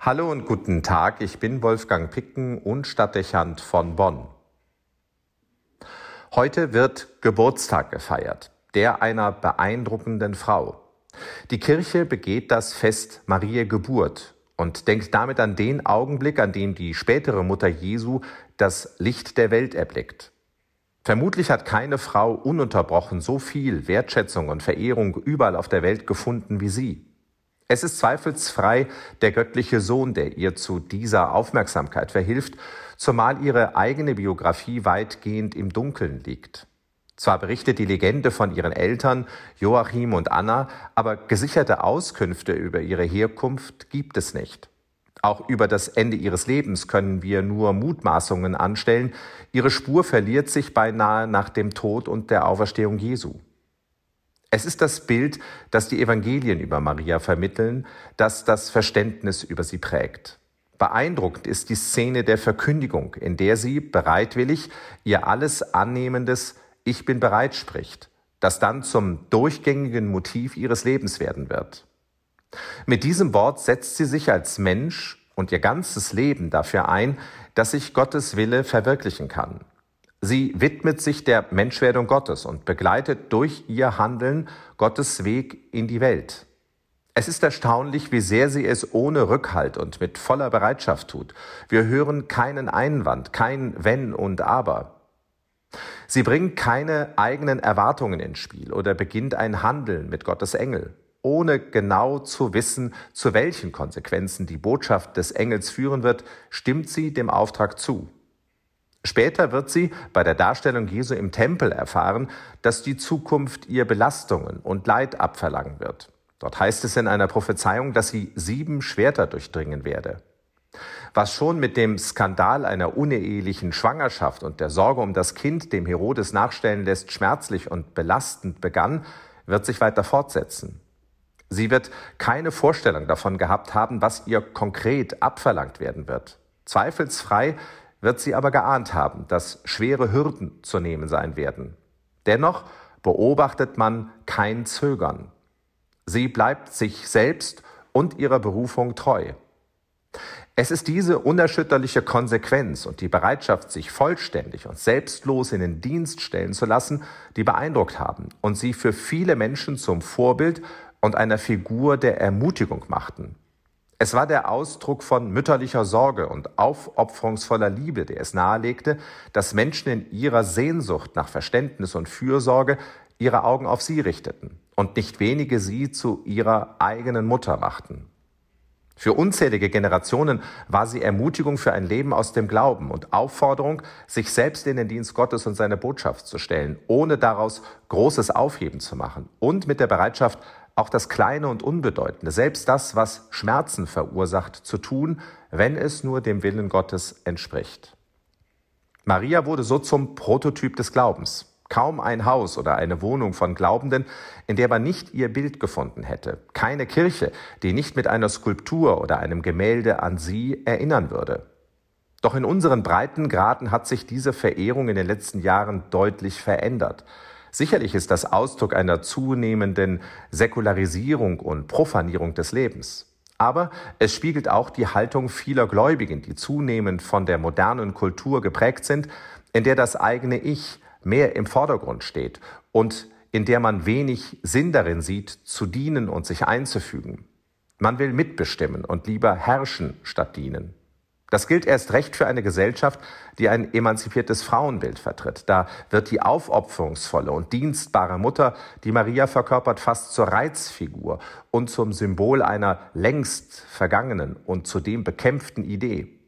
Hallo und guten Tag, ich bin Wolfgang Picken und Stadtdechant von Bonn. Heute wird Geburtstag gefeiert, der einer beeindruckenden Frau. Die Kirche begeht das Fest Mariä Geburt und denkt damit an den Augenblick, an dem die spätere Mutter Jesu das Licht der Welt erblickt. Vermutlich hat keine Frau ununterbrochen so viel Wertschätzung und Verehrung überall auf der Welt gefunden wie sie. Es ist zweifelsfrei der göttliche Sohn, der ihr zu dieser Aufmerksamkeit verhilft, zumal ihre eigene Biografie weitgehend im Dunkeln liegt. Zwar berichtet die Legende von ihren Eltern Joachim und Anna, aber gesicherte Auskünfte über ihre Herkunft gibt es nicht. Auch über das Ende ihres Lebens können wir nur Mutmaßungen anstellen. Ihre Spur verliert sich beinahe nach dem Tod und der Auferstehung Jesu. Es ist das Bild, das die Evangelien über Maria vermitteln, das das Verständnis über sie prägt. Beeindruckend ist die Szene der Verkündigung, in der sie bereitwillig ihr alles annehmendes Ich bin bereit spricht, das dann zum durchgängigen Motiv ihres Lebens werden wird. Mit diesem Wort setzt sie sich als Mensch und ihr ganzes Leben dafür ein, dass sich Gottes Wille verwirklichen kann. Sie widmet sich der Menschwerdung Gottes und begleitet durch ihr Handeln Gottes Weg in die Welt. Es ist erstaunlich, wie sehr sie es ohne Rückhalt und mit voller Bereitschaft tut. Wir hören keinen Einwand, kein Wenn und Aber. Sie bringt keine eigenen Erwartungen ins Spiel oder beginnt ein Handeln mit Gottes Engel, ohne genau zu wissen, zu welchen Konsequenzen die Botschaft des Engels führen wird, stimmt sie dem Auftrag zu. Später wird sie bei der Darstellung Jesu im Tempel erfahren, dass die Zukunft ihr Belastungen und Leid abverlangen wird. Dort heißt es in einer Prophezeiung, dass sie sieben Schwerter durchdringen werde. Was schon mit dem Skandal einer unehelichen Schwangerschaft und der Sorge um das Kind dem Herodes nachstellen lässt, schmerzlich und belastend begann, wird sich weiter fortsetzen. Sie wird keine Vorstellung davon gehabt haben, was ihr konkret abverlangt werden wird. Zweifelsfrei wird sie aber geahnt haben, dass schwere Hürden zu nehmen sein werden. Dennoch beobachtet man kein Zögern. Sie bleibt sich selbst und ihrer Berufung treu. Es ist diese unerschütterliche Konsequenz und die Bereitschaft, sich vollständig und selbstlos in den Dienst stellen zu lassen, die beeindruckt haben und sie für viele Menschen zum Vorbild und einer Figur der Ermutigung machten. Es war der Ausdruck von mütterlicher Sorge und aufopferungsvoller Liebe, der es nahelegte, dass Menschen in ihrer Sehnsucht nach Verständnis und Fürsorge ihre Augen auf sie richteten und nicht wenige sie zu ihrer eigenen Mutter machten. Für unzählige Generationen war sie Ermutigung für ein Leben aus dem Glauben und Aufforderung, sich selbst in den Dienst Gottes und seine Botschaft zu stellen, ohne daraus großes Aufheben zu machen und mit der Bereitschaft, auch das Kleine und Unbedeutende, selbst das, was Schmerzen verursacht, zu tun, wenn es nur dem Willen Gottes entspricht. Maria wurde so zum Prototyp des Glaubens. Kaum ein Haus oder eine Wohnung von Glaubenden, in der man nicht ihr Bild gefunden hätte. Keine Kirche, die nicht mit einer Skulptur oder einem Gemälde an sie erinnern würde. Doch in unseren Breitengraden hat sich diese Verehrung in den letzten Jahren deutlich verändert. Sicherlich ist das Ausdruck einer zunehmenden Säkularisierung und Profanierung des Lebens. Aber es spiegelt auch die Haltung vieler Gläubigen, die zunehmend von der modernen Kultur geprägt sind, in der das eigene Ich mehr im Vordergrund steht und in der man wenig Sinn darin sieht, zu dienen und sich einzufügen. Man will mitbestimmen und lieber herrschen statt dienen. Das gilt erst recht für eine Gesellschaft, die ein emanzipiertes Frauenbild vertritt. Da wird die aufopferungsvolle und dienstbare Mutter, die Maria verkörpert, fast zur Reizfigur und zum Symbol einer längst vergangenen und zudem bekämpften Idee.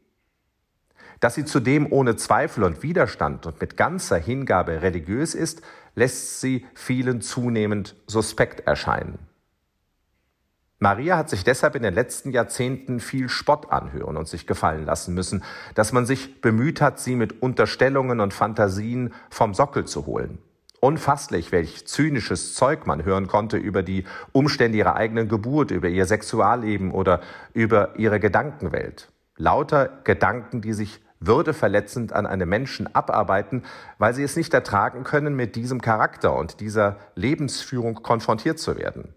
Dass sie zudem ohne Zweifel und Widerstand und mit ganzer Hingabe religiös ist, lässt sie vielen zunehmend suspekt erscheinen. Maria hat sich deshalb in den letzten Jahrzehnten viel Spott anhören und sich gefallen lassen müssen, dass man sich bemüht hat, sie mit Unterstellungen und Fantasien vom Sockel zu holen. Unfasslich, welch zynisches Zeug man hören konnte über die Umstände ihrer eigenen Geburt, über ihr Sexualleben oder über ihre Gedankenwelt. Lauter Gedanken, die sich würdeverletzend an einem Menschen abarbeiten, weil sie es nicht ertragen können, mit diesem Charakter und dieser Lebensführung konfrontiert zu werden.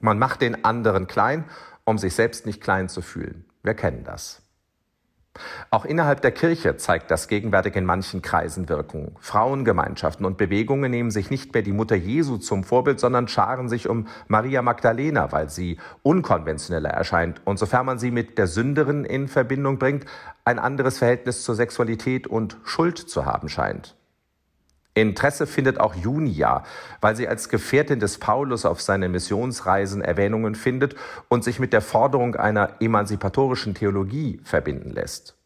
Man macht den anderen klein um sich selbst nicht klein zu fühlen. Wir kennen das. Auch innerhalb der Kirche zeigt das gegenwärtig in manchen Kreisen Wirkung. Frauengemeinschaften und Bewegungen nehmen sich nicht mehr die Mutter Jesu zum Vorbild, sondern scharen sich um Maria Magdalena, weil sie unkonventioneller erscheint und sofern man sie mit der Sünderin in Verbindung bringt, ein anderes Verhältnis zur Sexualität und Schuld zu haben scheint. Interesse findet auch Junia, weil sie als Gefährtin des Paulus auf seinen Missionsreisen Erwähnungen findet und sich mit der Forderung einer emanzipatorischen Theologie verbinden lässt.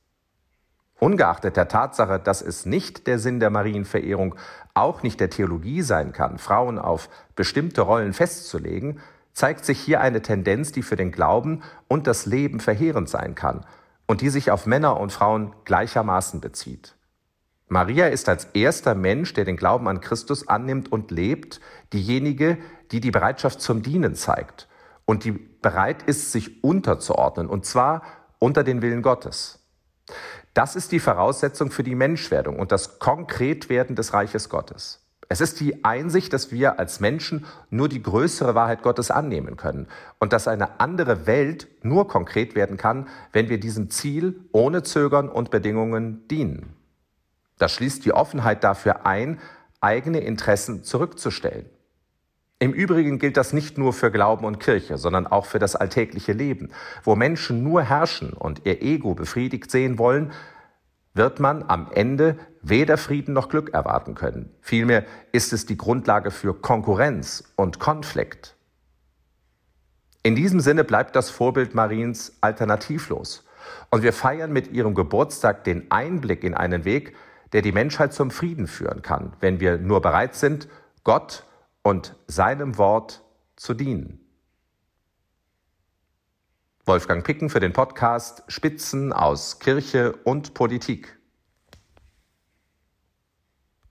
Ungeachtet der Tatsache, dass es nicht der Sinn der Marienverehrung, auch nicht der Theologie sein kann, Frauen auf bestimmte Rollen festzulegen, zeigt sich hier eine Tendenz, die für den Glauben und das Leben verheerend sein kann und die sich auf Männer und Frauen gleichermaßen bezieht. Maria ist als erster Mensch, der den Glauben an Christus annimmt und lebt, diejenige, die die Bereitschaft zum Dienen zeigt und die bereit ist, sich unterzuordnen, und zwar unter den Willen Gottes. Das ist die Voraussetzung für die Menschwerdung und das Konkretwerden des Reiches Gottes. Es ist die Einsicht, dass wir als Menschen nur die größere Wahrheit Gottes annehmen können und dass eine andere Welt nur konkret werden kann, wenn wir diesem Ziel ohne Zögern und Bedingungen dienen. Das schließt die Offenheit dafür ein, eigene Interessen zurückzustellen. Im Übrigen gilt das nicht nur für Glauben und Kirche, sondern auch für das alltägliche Leben. Wo Menschen nur herrschen und ihr Ego befriedigt sehen wollen, wird man am Ende weder Frieden noch Glück erwarten können. Vielmehr ist es die Grundlage für Konkurrenz und Konflikt. In diesem Sinne bleibt das Vorbild Mariens alternativlos. Und wir feiern mit ihrem Geburtstag den Einblick in einen Weg, der die Menschheit zum Frieden führen kann, wenn wir nur bereit sind, Gott und seinem Wort zu dienen. Wolfgang Picken für den Podcast Spitzen aus Kirche und Politik.